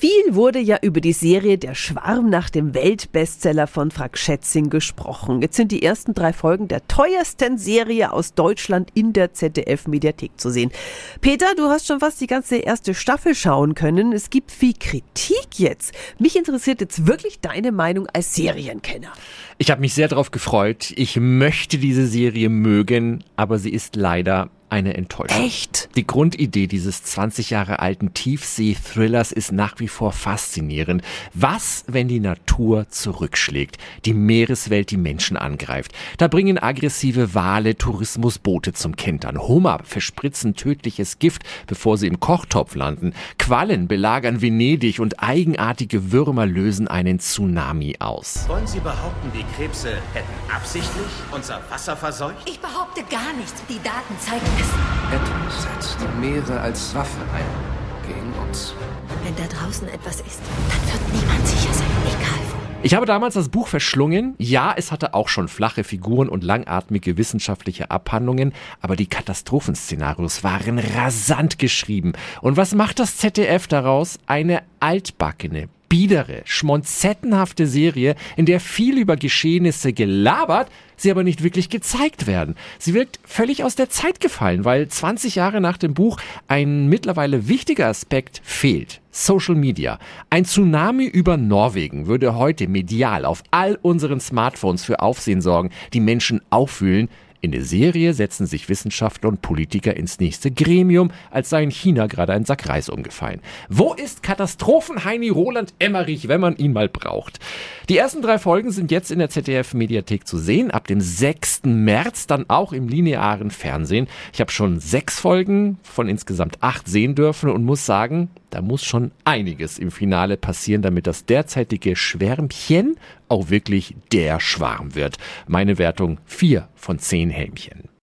Viel wurde ja über die Serie Der Schwarm nach dem Weltbestseller von Frank Schätzing gesprochen. Jetzt sind die ersten drei Folgen der teuersten Serie aus Deutschland in der ZDF-Mediathek zu sehen. Peter, du hast schon fast die ganze erste Staffel schauen können. Es gibt viel Kritik jetzt. Mich interessiert jetzt wirklich deine Meinung als Serienkenner. Ich habe mich sehr darauf gefreut. Ich möchte diese Serie mögen, aber sie ist leider eine Enttäuschung. Echt? Die Grundidee dieses 20 Jahre alten Tiefsee-Thrillers ist nach wie vor faszinierend. Was, wenn die Natur zurückschlägt, die Meereswelt die Menschen angreift? Da bringen aggressive Wale Tourismusboote zum Kentern. Hummer verspritzen tödliches Gift, bevor sie im Kochtopf landen. Quallen belagern Venedig und eigenartige Würmer lösen einen Tsunami aus. Wollen Sie behaupten, die Krebse hätten absichtlich unser Wasser verseucht? Ich behaupte gar nichts. Die Daten zeigen. Etwas setzt Meere als Waffe ein. Gegen uns. Wenn da draußen etwas ist, dann wird niemand sicher sein. Egal wo. Ich habe damals das Buch verschlungen. Ja, es hatte auch schon flache Figuren und langatmige wissenschaftliche Abhandlungen, aber die Katastrophenszenarios waren rasant geschrieben. Und was macht das ZDF daraus? Eine altbackene, biedere, schmonzettenhafte Serie, in der viel über Geschehnisse gelabert, sie aber nicht wirklich gezeigt werden. Sie wirkt völlig aus der Zeit gefallen, weil 20 Jahre nach dem Buch ein mittlerweile wichtiger Aspekt fehlt. Social Media. Ein Tsunami über Norwegen würde heute medial auf all unseren Smartphones für Aufsehen sorgen, die Menschen auffühlen, in der Serie setzen sich Wissenschaftler und Politiker ins nächste Gremium, als sei in China gerade ein Sack Reis umgefallen. Wo ist Katastrophen-Heini Roland Emmerich, wenn man ihn mal braucht? Die ersten drei Folgen sind jetzt in der ZDF-Mediathek zu sehen, ab dem 6. März dann auch im linearen Fernsehen. Ich habe schon sechs Folgen von insgesamt acht sehen dürfen und muss sagen, da muss schon einiges im Finale passieren, damit das derzeitige Schwärmchen auch wirklich der Schwarm wird. Meine Wertung vier von zehn Helmchen.